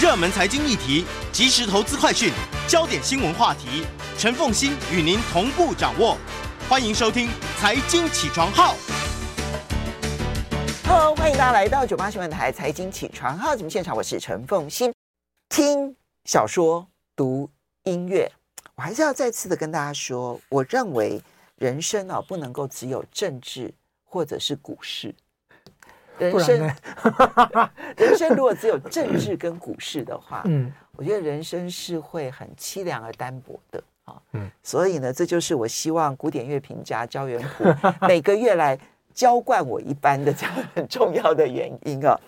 热门财经议题、即时投资快讯、焦点新闻话题，陈凤馨与您同步掌握。欢迎收听《财经起床号》。Hello，欢迎大家来到九八新闻台《财经起床号》节目现场，我是陈凤馨。听小说、读音乐，我还是要再次的跟大家说，我认为人生啊，不能够只有政治或者是股市。人生，人生如果只有政治跟股市的话，嗯，我觉得人生是会很凄凉而单薄的啊。嗯，所以呢，这就是我希望古典乐评家焦元溥每个月来浇灌我一般的这样很重要的原因啊。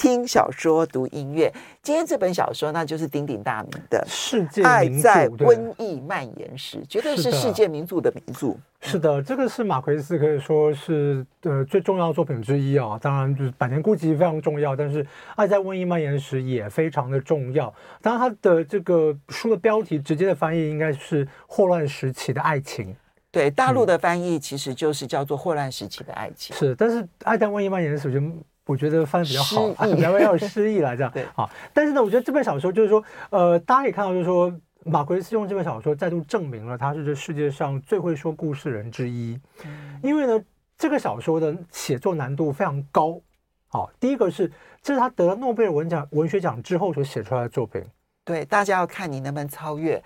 听小说、读音乐。今天这本小说那就是鼎鼎大名的《世界爱在瘟疫蔓延时》，绝对是世界名著的名著。是的，这个是马奎斯可以说是呃最重要的作品之一啊。当然，就是《百年孤寂》非常重要，但是《爱在瘟疫蔓延时》也非常的重要。当然，它的这个书的标题直接的翻译应该是“霍乱时期的爱情”。对，大陆的翻译其实就是叫做“霍乱时期的爱情”。是，但是《爱在瘟疫蔓延时》就。我觉得翻的比较好，比较要有诗意来这样。对，好。但是呢，我觉得这本小说就是说，呃，大家可以看到，就是说，马奎斯用这本小说再度证明了他是这世界上最会说故事人之一。嗯。因为呢，这个小说的写作难度非常高。好，第一个是这是他得了诺贝尔文奖文学奖之后所写出来的作品。对，大家要看你能不能超越。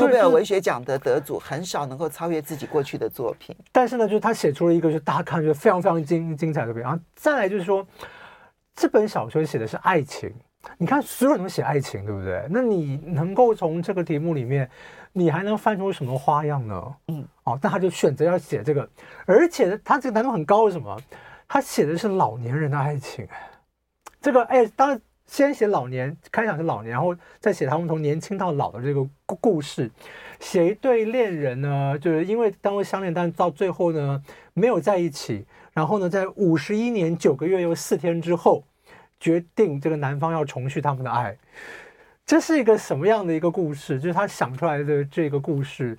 诺贝尔文学奖的得主很少能够超越自己过去的作品，但是呢，就是他写出了一个，就大家看就非常非常精精彩的作品。然后再来就是说，这本小说写的是爱情，你看所有人都写爱情，对不对？那你能够从这个题目里面，你还能翻出什么花样呢？嗯，哦，那他就选择要写这个，而且他这个难度很高，是什么？他写的是老年人的爱情，这个哎，当然。先写老年，开场是老年，然后再写他们从年轻到老的这个故故事。写一对恋人呢，就是因为当初相恋，但到最后呢没有在一起。然后呢，在五十一年九个月又四天之后，决定这个男方要重续他们的爱。这是一个什么样的一个故事？就是他想出来的这个故事，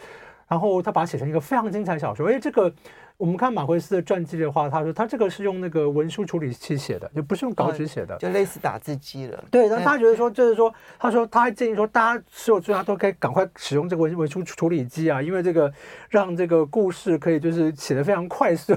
然后他把它写成一个非常精彩小说。而且这个。我们看马奎斯的传记的话，他说他这个是用那个文书处理器写的，就不是用稿纸写的，就类似打字机了。对，但他觉得说，就是说，他说他还建议说，大家所有作家都可以赶快使用这个文文书处理机啊，因为这个让这个故事可以就是写得非常快速。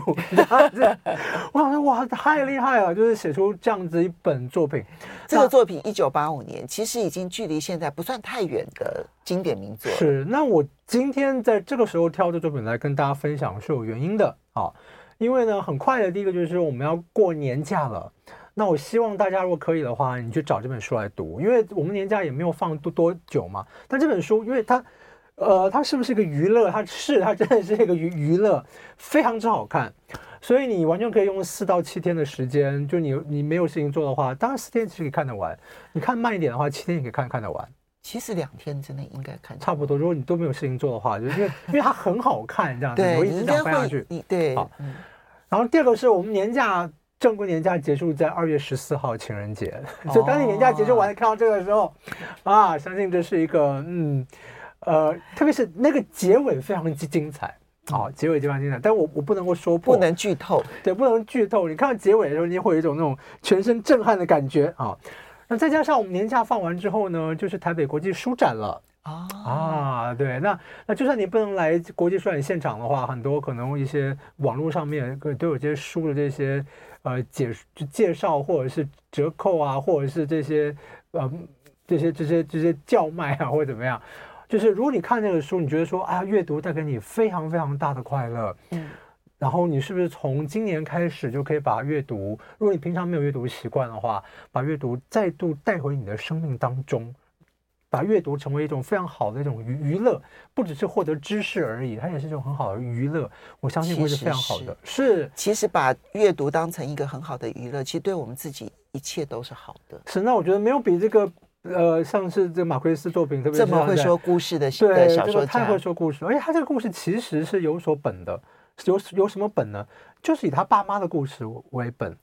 我想说，哇，太厉害了，就是写出这样子一本作品。这个作品一九八五年，其实已经距离现在不算太远的经典名作。是，那我。今天在这个时候挑这作品来跟大家分享是有原因的好，因为呢，很快的第一个就是我们要过年假了，那我希望大家如果可以的话，你去找这本书来读，因为我们年假也没有放多多久嘛。但这本书，因为它，呃，它是不是一个娱乐？它是，它真的是一个娱娱乐，非常之好看，所以你完全可以用四到七天的时间，就你你没有事情做的话，当然四天其实可以看得完，你看慢一点的话，七天也可以看看得完。其实两天之内应该看差不多。如果你都没有事情做的话，就因为因为它很好看，这样子，我一直想翻下去。对，好。然后第二个是我们年假正规年假结束在二月十四号情人节，所以当你年假结束完看到这个的时候，啊，相信这是一个嗯呃，特别是那个结尾非常之精彩，哦，结尾非常精彩。但我我不能够说不能剧透，对，不能剧透。你看到结尾的时候，你会有一种那种全身震撼的感觉啊。那再加上我们年假放完之后呢，就是台北国际书展了啊啊，对，那那就算你不能来国际书展现场的话，很多可能一些网络上面都有这些书的这些呃解介绍或者是折扣啊，或者是这些呃这些这些这些叫卖啊，或者怎么样，就是如果你看这个书，你觉得说啊阅读带给你非常非常大的快乐，嗯。然后你是不是从今年开始就可以把阅读，如果你平常没有阅读习惯的话，把阅读再度带回你的生命当中，把阅读成为一种非常好的一种娱娱乐，不只是获得知识而已，它也是一种很好的娱乐。我相信会是非常好的。是，是，其实把阅读当成一个很好的娱乐，其实对我们自己一切都是好的。是，那我觉得没有比这个。呃，上次这马奎斯作品，特别是这么会说故事的小对小说家，太会说故事，而且他这个故事其实是有所本的，有有什么本呢？就是以他爸妈的故事为本。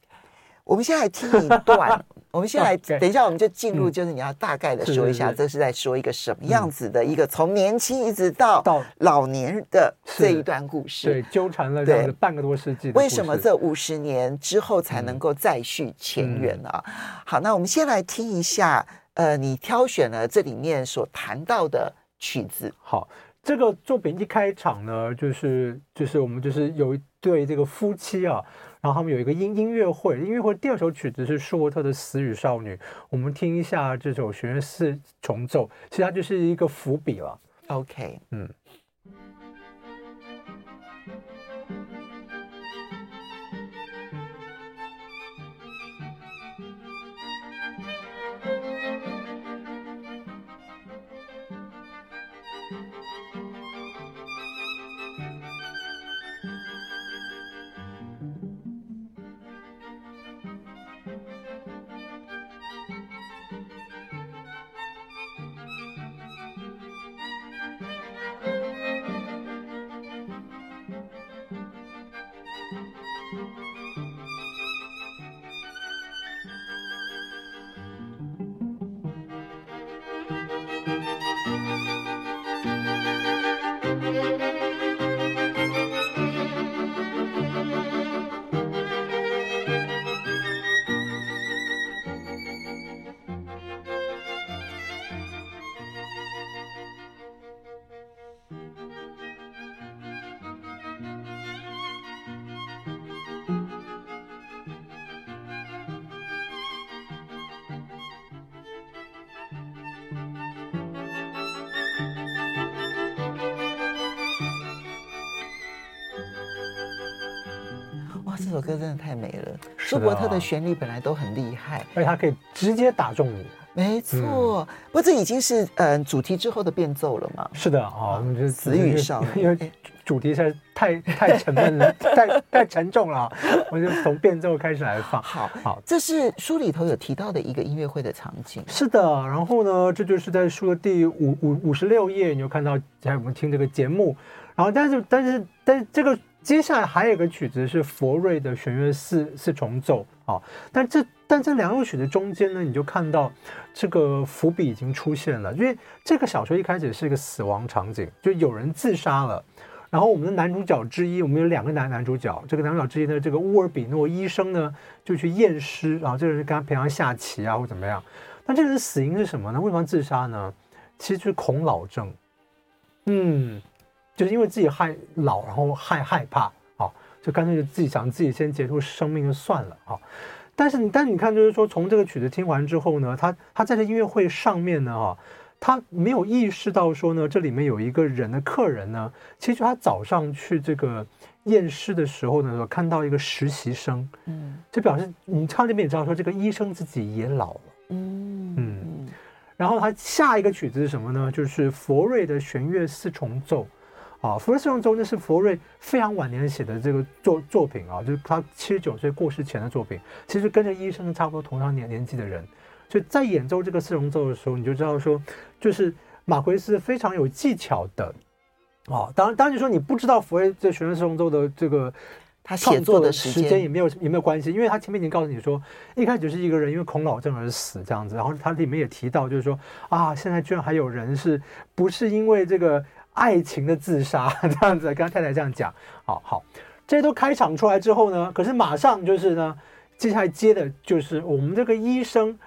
我们先来听一段，我们先来，等一下我们就进入，就是你要大概的说一下，这是在说一个什么样子的一个从年轻一直到到老年的这一段故事，对，纠缠了这半个多世纪。为什么这五十年之后才能够再续前缘啊？好，那我们先来听一下。呃，你挑选了这里面所谈到的曲子。好，这个作品一开场呢，就是就是我们就是有一对这个夫妻啊，然后他们有一个音音乐会，音乐会第二首曲子是舒伯特的《死与少女》，我们听一下这首弦乐四重奏，其实它就是一个伏笔了。OK，嗯。首歌真的太美了，舒伯特的旋律本来都很厉害，而且他可以直接打中你。没错，嗯、不过这已经是嗯、呃、主题之后的变奏了嘛？是的啊，我们就死与少女，因为主题实在太太沉闷了，太太沉重了，我就从变奏开始来放。好好，这是书里头有提到的一个音乐会的场景。是的，然后呢，这就是在书的第五五五十六页，你就看到在我们听这个节目，然后但是但是但是这个。接下来还有一个曲子是佛瑞的弦乐四四重奏啊，但这但这两首曲子中间呢，你就看到这个伏笔已经出现了，因为这个小说一开始是一个死亡场景，就有人自杀了，然后我们的男主角之一，我们有两个男男主角，这个男主角之一的，这个乌尔比诺医生呢就去验尸，然后这个人跟他平常下棋啊或怎么样，那这个人死因是什么呢？为什么自杀呢？其实就是恐老症，嗯。就是因为自己害老，然后害害怕，啊，就干脆就自己想自己先结束生命就算了啊。但是你，但是你看，就是说从这个曲子听完之后呢，他他在这音乐会上面呢，哈，他没有意识到说呢，这里面有一个人的客人呢，其实他早上去这个验尸的时候呢，看到一个实习生，嗯，就表示你唱这边也知道说这个医生自己也老了，嗯嗯，然后他下一个曲子是什么呢？就是佛瑞的弦乐四重奏。啊，佛瑞四重奏呢是佛瑞非常晚年写的这个作作品啊，就是他七十九岁过世前的作品，其实跟着医生差不多同样年年纪的人，所以在演奏这个四重奏的时候，你就知道说，就是马奎斯非常有技巧的，哦，当然当然就说你不知道佛瑞这弦乐四重奏的这个他写作的时间也没有也没有关系，因为他前面已经告诉你说，一开始是一个人因为恐老症而死这样子，然后他里面也提到就是说啊，现在居然还有人是不是因为这个。爱情的自杀 这样子，跟他太太这样讲，好好，这些都开场出来之后呢，可是马上就是呢，接下来接的就是我们这个医生，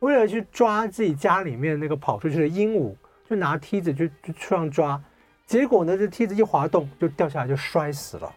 为了去抓自己家里面那个跑出去的鹦鹉，就拿梯子就就去上抓，结果呢，这梯子一滑动就掉下来就摔死了。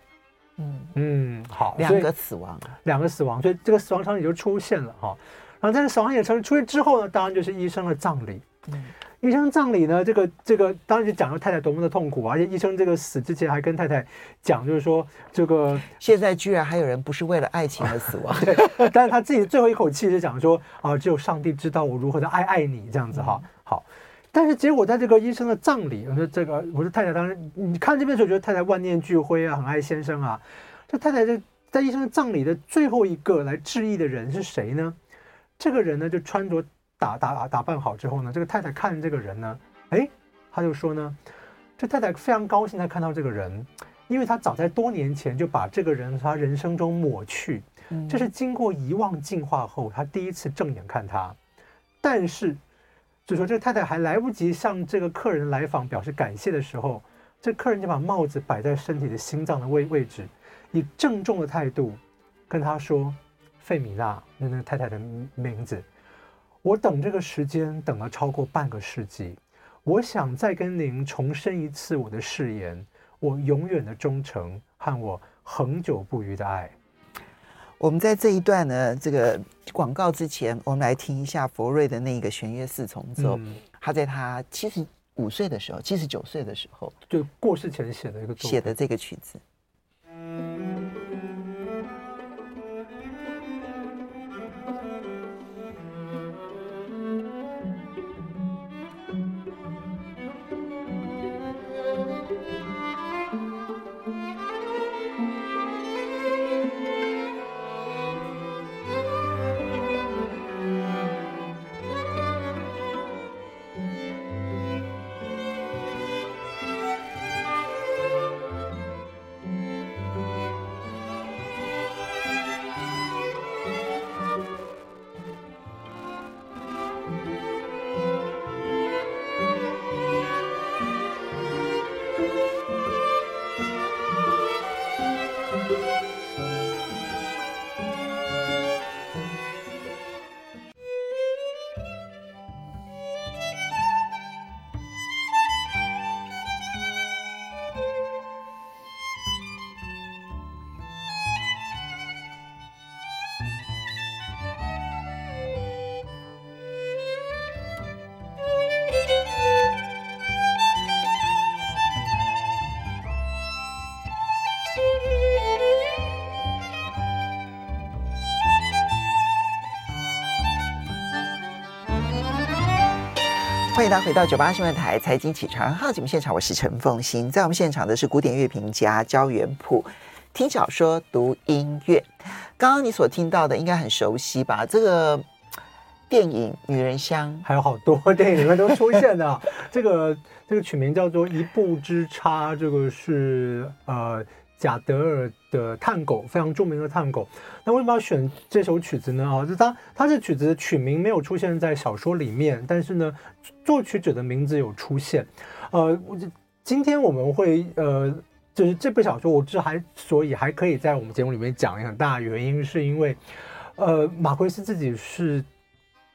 嗯嗯，好，两个死亡，两个死亡，所以这个死亡场景就出现了哈。然后在这死亡场景出现之后呢，当然就是医生的葬礼。嗯。医生葬礼呢，这个这个当时就讲了太太多么的痛苦，而且医生这个死之前还跟太太讲，就是说这个现在居然还有人不是为了爱情而死亡，对，但是他自己最后一口气是讲说啊，只有上帝知道我如何的爱爱你这样子哈，好，但是结果在这个医生的葬礼，我说这个我说太太当时你看这边的时候觉得太太万念俱灰啊，很爱先生啊，这太太在在医生的葬礼的最后一个来致意的人是谁呢？这个人呢就穿着。打打打扮好之后呢，这个太太看这个人呢，哎，他就说呢，这太太非常高兴，他看到这个人，因为他早在多年前就把这个人从他人生中抹去，这是经过遗忘进化后，他第一次正眼看他。但是，就说这个太太还来不及向这个客人来访表示感谢的时候，这客人就把帽子摆在身体的心脏的位位置，以郑重的态度跟他说：“费米娜，那那个太太的名字。”我等这个时间等了超过半个世纪，我想再跟您重申一次我的誓言，我永远的忠诚和我恒久不渝的爱。我们在这一段呢，这个广告之前，我们来听一下佛瑞的那个弦乐四重奏。嗯、他在他七十五岁的时候，七十九岁的时候，就过世前写的一个写的这个曲子。大家回到九八新闻台财经起床号节目现场，我是陈凤欣。在我们现场的是古典乐评家焦元溥，听小说读音乐。刚刚你所听到的应该很熟悉吧？这个电影《女人香》还有好多电影里面都出现的。这个这个曲名叫做《一步之差》，这个是呃。贾德尔的探狗非常著名的探狗，那为什么要选这首曲子呢？啊，就他他这曲子的曲名没有出现在小说里面，但是呢，作曲者的名字有出现。呃，今天我们会呃，就是这部小说，我之还所以还可以在我们节目里面讲，很大原因是因为，呃，马奎斯自己是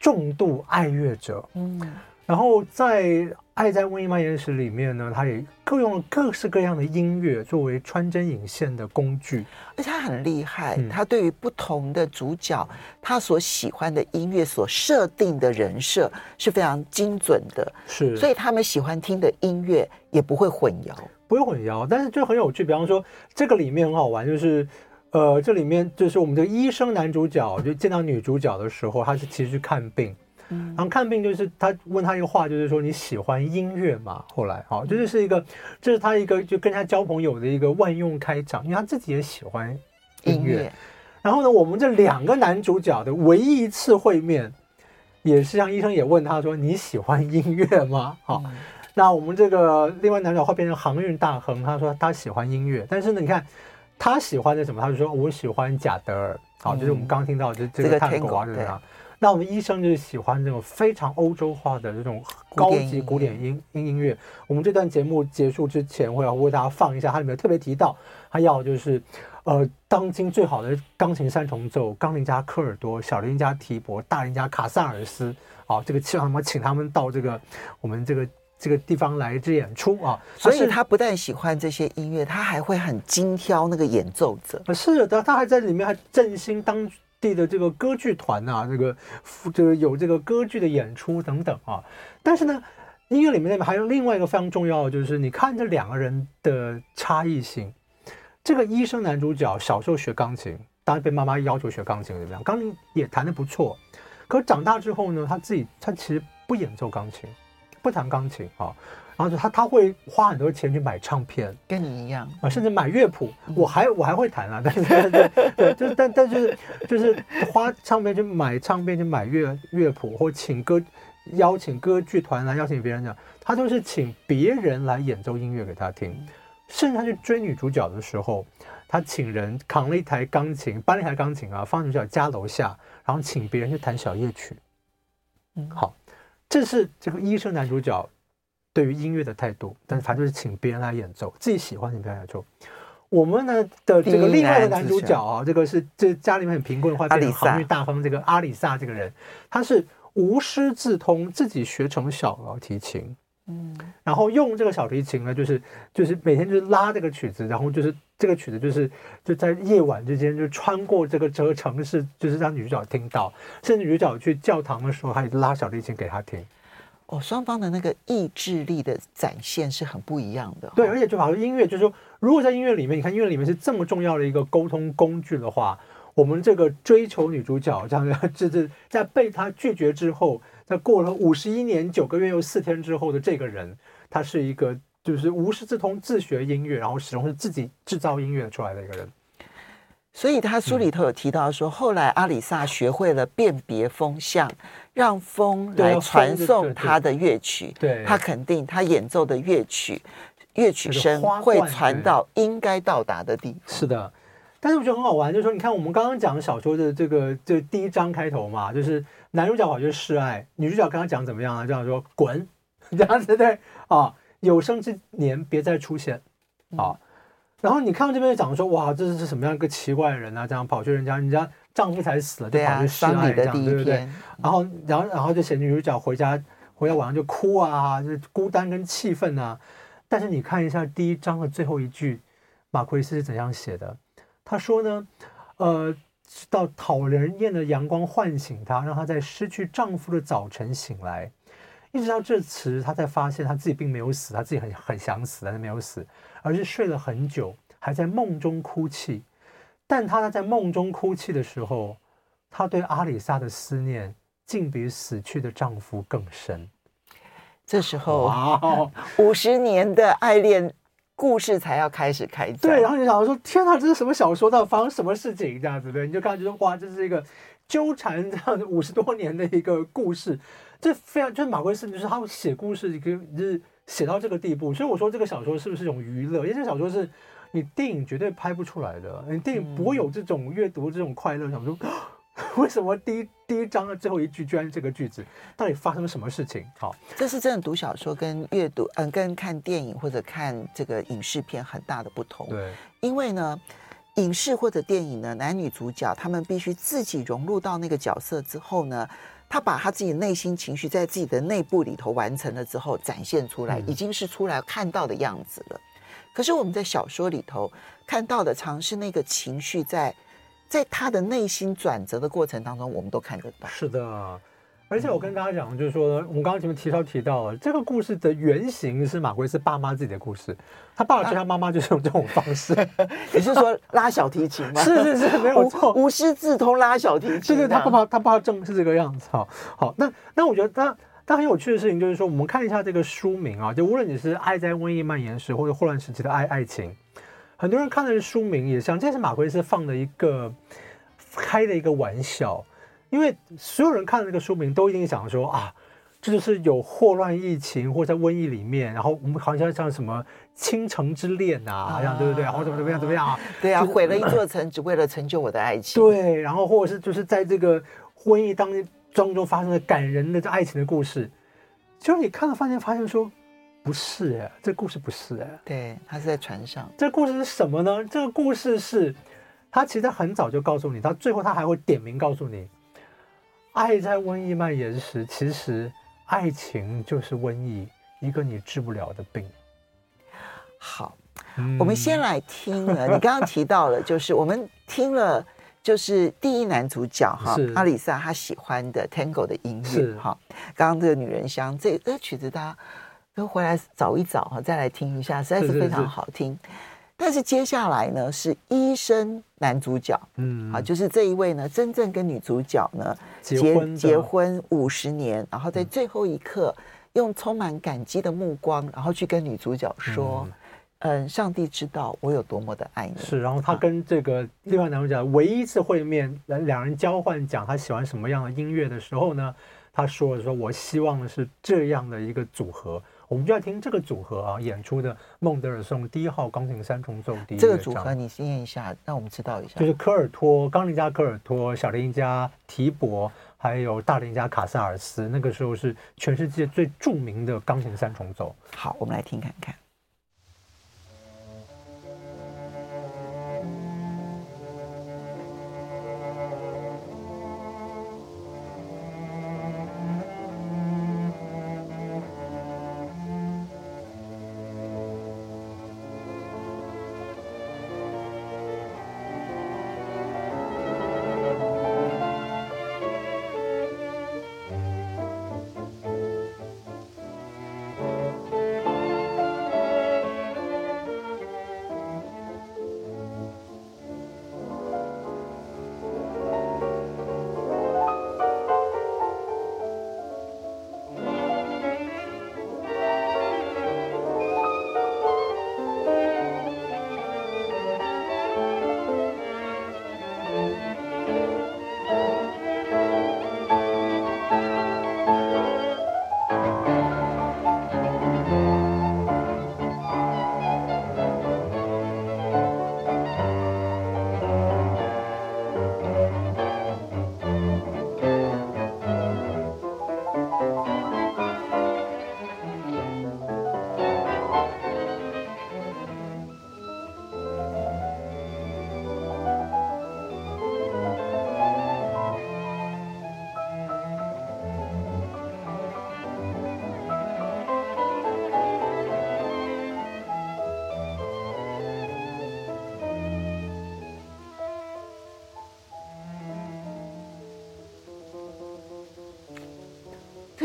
重度爱乐者，嗯，然后在。《爱在瘟疫蔓延时》里面呢，他也各用了各式各样的音乐作为穿针引线的工具，而且他很厉害。嗯、他对于不同的主角，他所喜欢的音乐所设定的人设是非常精准的，是。所以他们喜欢听的音乐也不会混淆，不会混淆。但是就很有趣，比方说这个里面很好玩，就是呃，这里面就是我们的医生男主角就见到女主角的时候，他是其实去看病。然后看病就是他问他一个话，就是说你喜欢音乐吗？后来好，这就是一个，这是他一个就跟他交朋友的一个万用开场，因为他自己也喜欢音乐。然后呢，我们这两个男主角的唯一一次会面，也是像医生也问他说你喜欢音乐吗？好，嗯、那我们这个另外男主角会变成航运大亨，他说他喜欢音乐，但是呢，你看他喜欢的什么？他就说我喜欢贾德尔，好，就是我们刚刚听到的这这个探狗啊，就是他。那我们医生就是喜欢这种非常欧洲化的这种高级古典音音音乐。我们这段节目结束之前，我要为大家放一下，它里面特别提到，他要就是，呃，当今最好的钢琴三重奏，钢琴家科尔多，小提琴家提伯，大提琴家卡萨尔斯，啊，这个希望他们请他们到这个我们这个这个地方来这演出啊。所以他不但喜欢这些音乐，他还会很精挑那个演奏者。是的，他还在里面还振兴当。地的这个歌剧团啊，这个这个有这个歌剧的演出等等啊，但是呢，音乐里面还有另外一个非常重要的，就是你看这两个人的差异性。这个医生男主角小时候学钢琴，当然被妈妈要求学钢琴怎么样？钢琴也弹得不错，可长大之后呢，他自己他其实不演奏钢琴，不弹钢琴啊。然后就他他会花很多钱去买唱片，跟你一样啊，甚至买乐谱。我还我还会弹啊，但是对对 对，就是但但就是就是花唱片去买唱片去买乐乐谱，或请歌邀请歌剧团来邀请别人讲，他都是请别人来演奏音乐给他听。甚至他去追女主角的时候，他请人扛了一台钢琴，搬了一台钢琴啊，放女主角家楼下，然后请别人去弹小夜曲。嗯，好，这是这个医生男主角对于音乐的态度，但是他就是请别人来演奏，自己喜欢请别人来奏。我们呢的这个另外的男主角啊，这个是这家里面很贫困，会变成航运大方这个阿里萨这个人，他是无师自通，自己学成小提提琴。嗯，然后用这个小提琴呢，就是就是每天就是拉这个曲子，然后就是这个曲子就是就在夜晚之间就穿过这个这个城市，就是让女主角听到，甚至女主角去教堂的时候，还拉小提琴给她听。哦，双方的那个意志力的展现是很不一样的哦。对，而且就好像音乐，就是说，如果在音乐里面，你看音乐里面是这么重要的一个沟通工具的话，我们这个追求女主角这样，就是在被她拒绝之后。在过了五十一年九个月又四天之后的这个人，他是一个就是无师自通自学音乐，然后始终是自己制造音乐出来的一个人。所以他书里头有提到说，后来阿里萨学会了辨别风向，让风来传送他的乐曲。对，他肯定他演奏的乐曲，乐曲声会传到应该到达的地方。是的。但是我觉得很好玩，就是说，你看我们刚刚讲的小说的这个这、第一章开头嘛，就是男主角跑去示爱，女主角跟他讲怎么样啊？这样说滚，这样子对啊，有生之年别再出现啊。然后你看到这边讲说，哇，这是什么样一个奇怪的人啊？这样跑去人家，人家丈夫才死了，就跑去示爱，这样对不对？然后，然后，然后就写女主角回家，回家晚上就哭啊，就孤单跟气愤啊。但是你看一下第一章的最后一句，马奎斯是怎样写的？他说呢，呃，到讨人厌的阳光唤醒她，让她在失去丈夫的早晨醒来，一直到这时，她才发现她自己并没有死，她自己很很想死，但是没有死，而是睡了很久，还在梦中哭泣。但她在梦中哭泣的时候，她对阿里萨的思念竟比死去的丈夫更深。这时候，五十年的爱恋。故事才要开始开，对，然后你想说，天哪，这是什么小说？到底发生什么事情？这样子对，你就看觉得哇，这是一个纠缠这样五十多年的一个故事，这非常就是马奎斯，就是他写故事一个就是写到这个地步，所以我说这个小说是不是一种娱乐？因为这个小说是你电影绝对拍不出来的，你电影不会有这种阅读这种快乐，想说。为什么第一第一章的最后一句居然是这个句子？到底发生了什么事情？好，这是真的读小说跟阅读，嗯，跟看电影或者看这个影视片很大的不同。对，因为呢，影视或者电影呢，男女主角他们必须自己融入到那个角色之后呢，他把他自己内心情绪在自己的内部里头完成了之后展现出来，已经是出来看到的样子了。嗯。可是我们在小说里头看到的，常是那个情绪在。在他的内心转折的过程当中，我们都看得到。是的，而且我跟大家讲，就是说，我们刚刚前面提到提到了这个故事的原型是马奎斯爸妈自己的故事，他爸爸追他妈妈就是用这种方式。你是说拉小提琴吗？是是是，没有错，无师自通拉小提琴。对对，他爸爸他爸爸正是这个样子。哈，好，那那我觉得他他很有趣的事情就是说，我们看一下这个书名啊，就无论你是爱在瘟疫蔓延时或者霍乱时期的爱爱情。很多人看的是书名也像，这是马奎斯放的一个开的一个玩笑，因为所有人看的这个书名都一定想说啊，这就是有霍乱疫情或者在瘟疫里面，然后我们好像像什么倾城之恋啊，好像对不对？然后怎么怎么样怎么样啊？对啊，毁了一座城只为了成就我的爱情。对，然后或者是就是在这个瘟疫当当中发生的感人的这爱情的故事，就是你看了发现发现说。不是哎，这故事不是哎。对，他是在船上。这故事是什么呢？这个故事是，他其实很早就告诉你，他最后他还会点名告诉你，爱在瘟疫蔓延时，其实爱情就是瘟疫，一个你治不了的病。好，嗯、我们先来听了。你刚刚提到了，就是我们听了，就是第一男主角哈，阿里萨他喜欢的 Tango 的音乐哈。刚刚这个女人香，这这曲子他。都回来找一找哈，再来听一下，实在是非常好听。是是是，但是接下来呢，是医生男主角，嗯，好，就是这一位呢，真正跟女主角呢结婚结婚五十年，然后在最后一刻，用充满感激的目光，然后去跟女主角说，嗯，嗯，上帝知道我有多么的爱你。是，然后他跟这个另外男主角唯一一次会面，两两人交换讲他喜欢什么样的音乐的时候呢，他说了说，我希望的是这样的一个组合。我们就要听这个组合啊演出的孟德尔颂第一号钢琴三重奏第一。这个组合你念一下，让我们知道一下。就是科尔托，钢琴家科尔托，小提琴家提伯，还有大提琴家卡萨尔斯。那个时候是全世界最著名的钢琴三重奏。好，我们来听看看。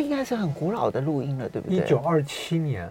应该是很古老的录音了，对不对？一九二七年，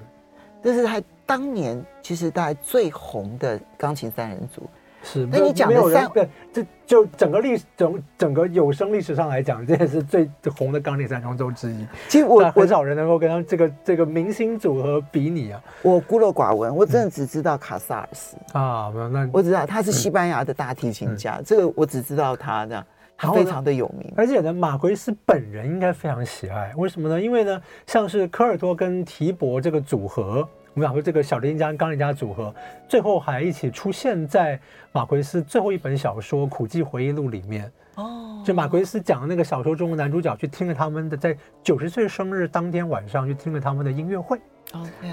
这是他当年其实大概最红的钢琴三人组。是，那你讲的三对，这就整个历史整整个有声历史上来讲，这也是最红的钢琴三重奏之一。其实我很少人能够跟他这个这个明星组合比拟啊。我孤陋寡闻，我真的只知道卡萨尔斯、嗯、啊，没有那我知道他是西班牙的大提琴家，嗯、这个我只知道他这样。他非常的有名，而且呢，马奎斯本人应该非常喜爱。为什么呢？因为呢，像是科尔托跟提伯这个组合，我们讲说这个小提琴家、钢琴家组合，最后还一起出现在马奎斯最后一本小说《苦寂回忆录》里面。哦，就马奎斯讲的那个小说中的男主角去听了他们的，在九十岁生日当天晚上去听了他们的音乐会。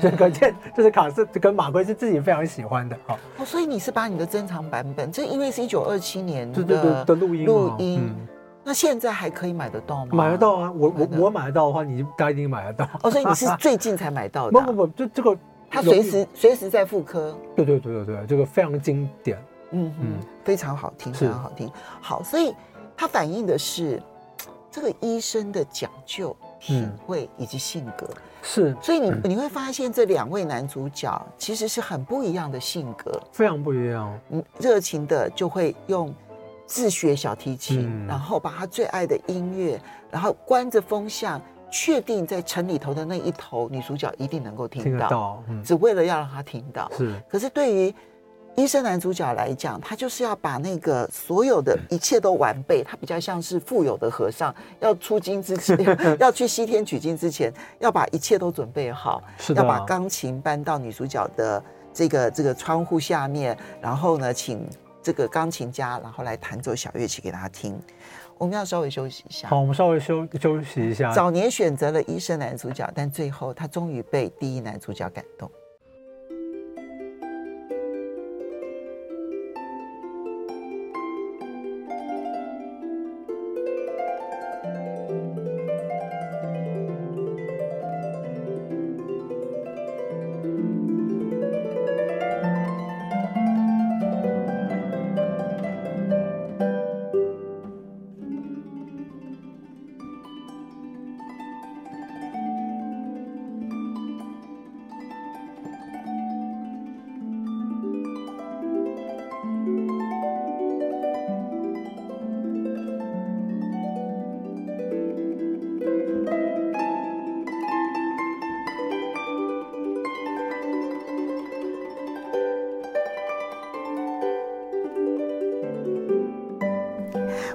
这可见就是卡斯跟马奎是自己非常喜欢的。好，哦，所以你是把你的珍藏版本，这因为是一九二七年的的录音录音，那现在还可以买得到吗？买得到啊，我我我买得到的话，你大家一定买得到。哦，所以你是 最近才买到的？不不不，这这个它随时随时在复刻。对对对对对，这个非常经典，嗯嗯，非常好听，非常好听。好，所以它反映的是 这个医生的讲究。品味以及性格是，所以你你会发现这两位男主角其实是很不一样的性格，非常不一样。嗯，热情的就会用自学小提琴，然后把他最爱的音乐，然后关着风向，确定在城里头的那一头女主角一定能够听到，只为了要让他听到。是，可是对于医生男主角来讲，他就是要把那个所有的一切都完备。他比较像是富有的和尚，要出京之前，要去西天取经之前，要把一切都准备好。要把钢琴搬到女主角的这个这个窗户下面，然后呢，请这个钢琴家，然后来弹奏小乐器给他听。我们要稍微休息一下。好，我们稍微休休息一下。早年选择了医生男主角，但最后他终于被第一男主角感动。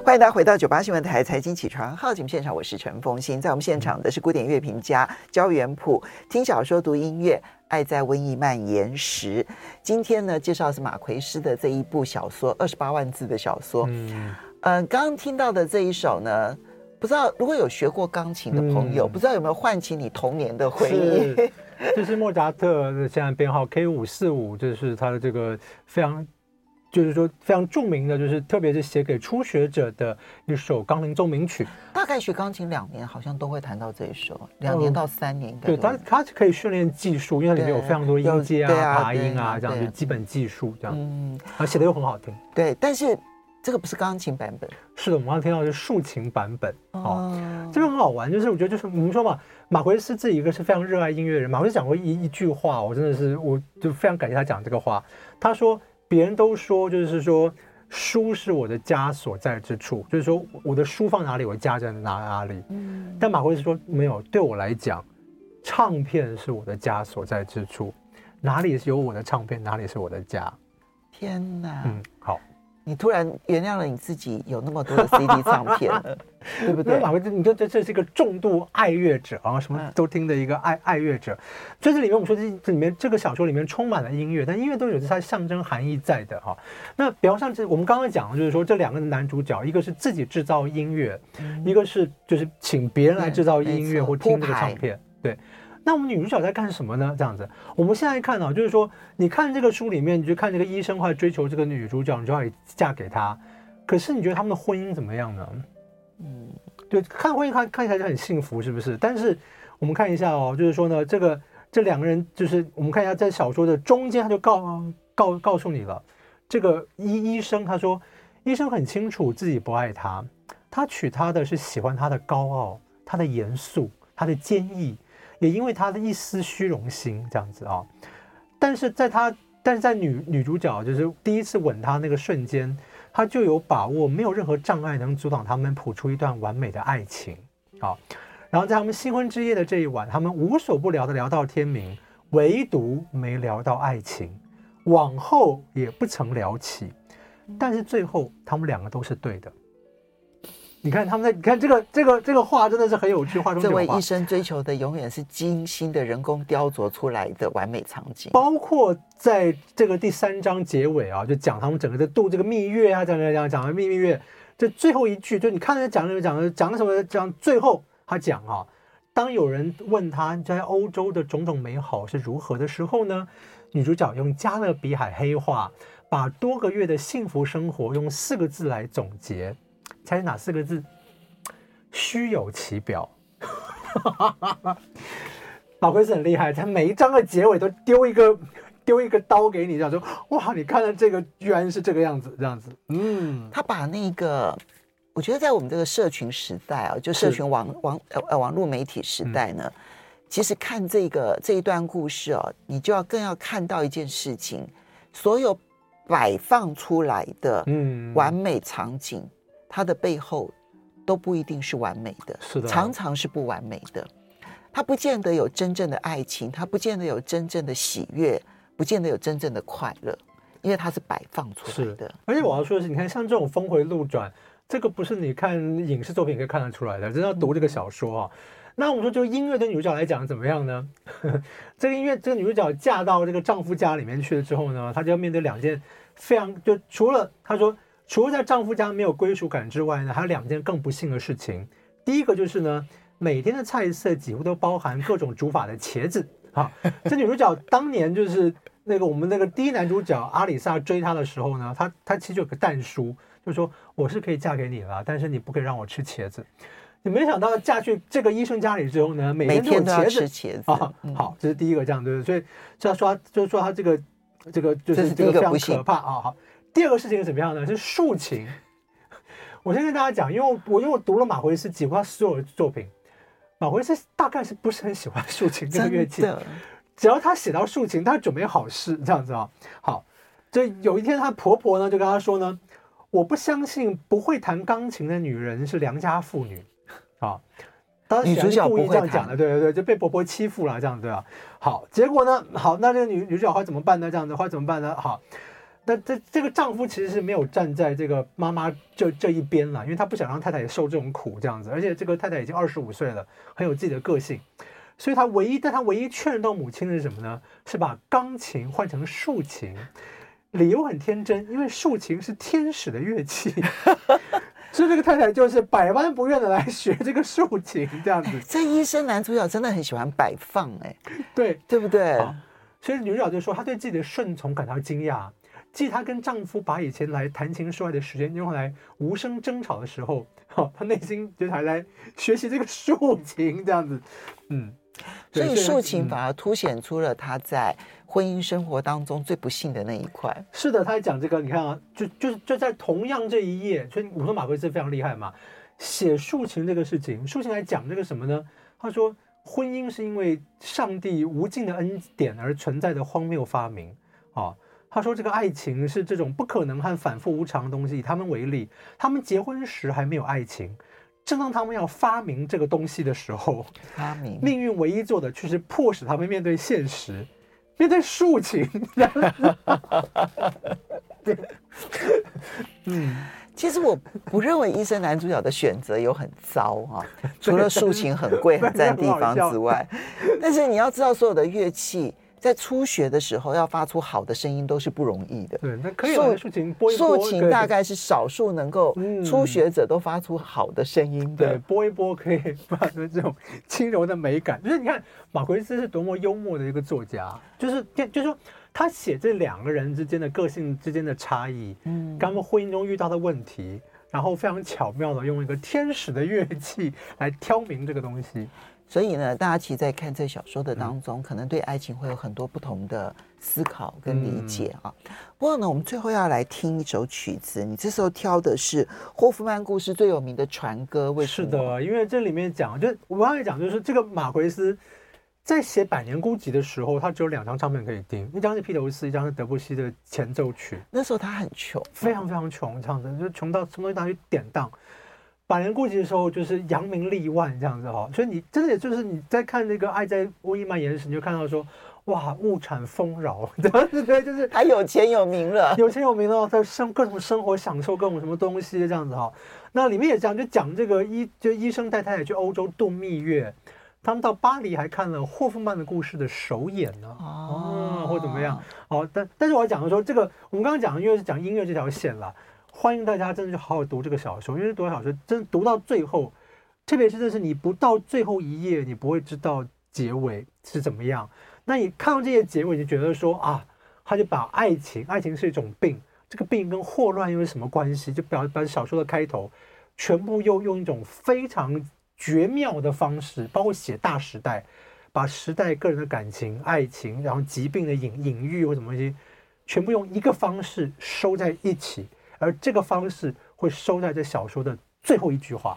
欢迎大家回到九八新闻台财经起床号节目现场，我是陈凤馨，在我们现场的是古典乐评家焦元溥，听小说读音乐，爱在瘟疫蔓延时。今天呢，介绍是马奎斯的这一部小说，二十八万字的小说。嗯，呃，刚刚听到的这一首呢，不知道如果有学过钢琴的朋友，嗯、不知道有没有唤起你童年的回忆？这、就是莫扎特的现在编号 K 五四五，就是他的这个非常。就是说非常著名的，就是特别是写给初学者的一首钢琴奏鸣曲。大概学钢琴两年，好像都会弹到这一首，两年到三年。对，它它可以训练技术，因为它里面有非常多音阶啊、爬音啊这样，就基本技术这样。嗯，而写的又很好听。对，但是这个不是钢琴版本。是的，我们刚刚听到的是竖琴版本。哦，这个很好玩，就是我觉得就是我们说嘛，马奎斯这一个是非常热爱音乐的人。马奎斯讲过一一句话，我真的是我就非常感谢他讲这个话。他说。别人都说，就是说，书是我的家所在之处，就是说，我的书放哪里，我家在哪哪里。嗯，但马奎是说没有，对我来讲，唱片是我的家所在之处，哪里是有我的唱片，哪里是我的家。天哪！嗯，好。你突然原谅了你自己有那么多的 CD 唱片，对不对？马奎斯，你就这这是一个重度爱乐者啊，什么都听的一个爱爱乐者。所以这里面我们说这这里面这个小说里面充满了音乐，但音乐都有着它象征含义在的哈。那比方像这我们刚刚讲的就是说这两个男主角，一个是自己制造音乐，一个是就是请别人来制造音乐或听这个唱片，对。那我们女主角在干什么呢？这样子，我们现在看啊，就是说，你看这个书里面，你就看这个医生，或者追求这个女主角，你就要嫁给他。可是你觉得他们的婚姻怎么样呢？嗯，对看婚姻看看起来就很幸福，是不是？但是我们看一下哦，就是说呢，这个这两个人，就是我们看一下在小说的中间，他就告告告诉你了，这个医医生他说，医生很清楚自己不爱他，他娶她的是喜欢她的高傲，她的严肃，她的坚毅。也因为他的一丝虚荣心这样子啊，但是在他，但是在女女主角就是第一次吻他那个瞬间，他就有把握，没有任何障碍能阻挡他们谱出一段完美的爱情啊。然后在他们新婚之夜的这一晚，他们无所不聊的聊到天明，唯独没聊到爱情，往后也不曾聊起。但是最后，他们两个都是对的。你看他们在，你看这个这个这个画真的是很有趣。画中这位医生追求的永远是精心的人工雕琢出来的完美场景，包括在这个第三章结尾啊，就讲他们整个在度这个蜜月啊，讲讲讲讲的蜜蜜月，这最后一句就你看他讲的讲的讲的什么？讲最后他讲啊，当有人问他在欧洲的种种美好是如何的时候呢，女主角用加勒比海黑话把多个月的幸福生活用四个字来总结。猜是哪四个字？虚有其表。老奎是很厉害，他每一章的结尾都丢一个丢一个刀给你，这样说：哇，你看了这个居然是这个样子，这样子。嗯，他把那个，我觉得在我们这个社群时代啊，就社群网网呃网络媒体时代呢，嗯、其实看这个这一段故事哦、啊，你就要更要看到一件事情，所有摆放出来的嗯完美场景。嗯它的背后都不一定是完美的，是的，常常是不完美的。它不见得有真正的爱情，它不见得有真正的喜悦，不见得有真正的快乐，因为它是摆放出来的。而且我要说的是，你看像这种峰回路转，这个不是你看影视作品可以看得出来的，真的要读这个小说啊。那我们说，就音乐对女主角来讲怎么样呢？这个音乐，这个女主角嫁到这个丈夫家里面去了之后呢，她就要面对两件非常就除了她说。除了在丈夫家没有归属感之外呢，还有两件更不幸的事情。第一个就是呢，每天的菜色几乎都包含各种煮法的茄子。啊，这女主角当年就是那个我们那个第一男主角阿里萨追她的时候呢，她她其实有个蛋书，就说我是可以嫁给你了，但是你不可以让我吃茄子。你没想到嫁去这个医生家里之后呢，每天都有茄子，茄子啊。好，这是第一个这样对不对？所以就要说，就是说他这个这个就是这个非常可怕啊。好。第二个事情是怎么样呢？是竖琴。我先跟大家讲，因为我我因为我读了马奎斯几乎他所有的作品，马奎斯大概是不是很喜欢竖琴这个乐器。只要他写到竖琴，他准备好事这样子啊。好，就有一天，她婆婆呢就跟他说呢：“我不相信不会弹钢琴的女人是良家妇女。”啊，当时女主角故意这样讲的，对对对，就被婆婆欺负了这样子啊。好，结果呢，好，那这个女女主角会怎么办呢？这样子会怎么办呢？好。但这这个丈夫其实是没有站在这个妈妈这这一边了，因为他不想让太太也受这种苦这样子，而且这个太太已经二十五岁了，很有自己的个性，所以他唯一但他唯一劝到母亲的是什么呢？是把钢琴换成竖琴，理由很天真，因为竖琴是天使的乐器。所以这个太太就是百般不愿的来学这个竖琴，这样子。这医生男主角真的很喜欢摆放，哎，对，对不对？所以女主角就说，她对自己的顺从感到惊讶。记她跟丈夫把以前来谈情说爱的时间用来无声争吵的时候，哈，她内心就还来学习这个竖琴，这样子。嗯，所以竖琴反而凸显出了她在。婚姻生活当中最不幸的那一块，是的，他还讲这个，你看啊，就就就在同样这一页，所以我说马奎斯非常厉害嘛，写竖琴这个事情，竖琴来讲这个什么呢？他说，婚姻是因为上帝无尽的恩典而存在的荒谬发明啊。他说，这个爱情是这种不可能和反复无常的东西。以他们为例，他们结婚时还没有爱情，正当他们要发明这个东西的时候，发明命运唯一做的却是迫使他们面对现实。面对竖琴，对，嗯，其实我不认为医生男主角的选择有很糟啊，除了竖琴很贵、很占地方之外，但是你要知道，所有的乐器。在初学的时候，要发出好的声音都是不容易的。对，那可以竖琴拨一拨，竖琴大概是少数能够初学者都发出好的声音的。对，拨一拨可以发出这种轻柔的美感。就是你看马奎斯是多么幽默的一个作家，就是就是说他写这两个人之间的个性之间的差异，嗯，跟他们婚姻中遇到的问题，然后非常巧妙的用一个天使的乐器来挑明这个东西。所以呢，大家其实，在看这小说的当中，可能对爱情会有很多不同的思考跟理解啊。不过呢，我们最后要来听一首曲子，你这时候挑的是霍夫曼故事最有名的船歌，为什么？是的，因为这里面讲，就我刚才讲，就是这个马奎斯在写《百年孤寂》的时候，他只有两张唱片可以听，一张是披头士，一张是德布西的前奏曲。那时候他很穷，非常非常穷，这样子就穷到什么东西拿去典当。百年孤寂的时候，就是扬名立万这样子哈，所以你真的也就是你在看那个《爱在瘟疫蔓延时》，你就看到说，哇，物产丰饶，对 对，就是还有钱有名了，有钱有名了，他生各种生活享受各种什么东西这样子哈。那里面也讲，就讲这个医就医生带太太去欧洲度蜜月，他们到巴黎还看了霍夫曼的故事的首演呢，哦，或怎么样？好，但但是我要讲的说，这个我们刚刚讲的，因为是讲音乐这条线了。欢迎大家真的去好好读这个小说，因为读小说真读到最后，特别是这是你不到最后一页，你不会知道结尾是怎么样。那你看到这些结尾，你就觉得说啊，他就把爱情，爱情是一种病，这个病跟霍乱又是什么关系？就表把小说的开头全部又用一种非常绝妙的方式，包括写大时代，把时代个人的感情、爱情，然后疾病的隐隐喻或什么东西，全部用一个方式收在一起。而这个方式会收在这小说的最后一句话，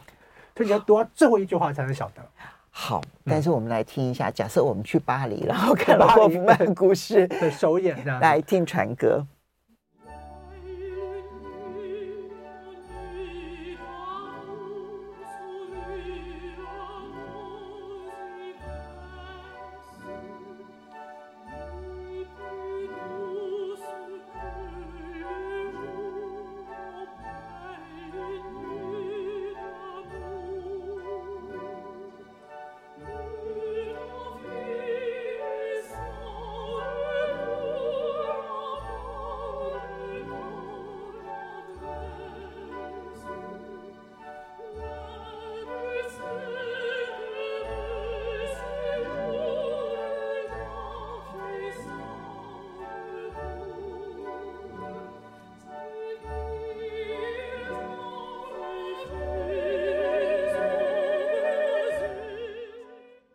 所以你要读到最后一句话才能晓得。好，但是我们来听一下，嗯、假设我们去巴黎，然后看了霍夫曼故事的首演，来听船歌。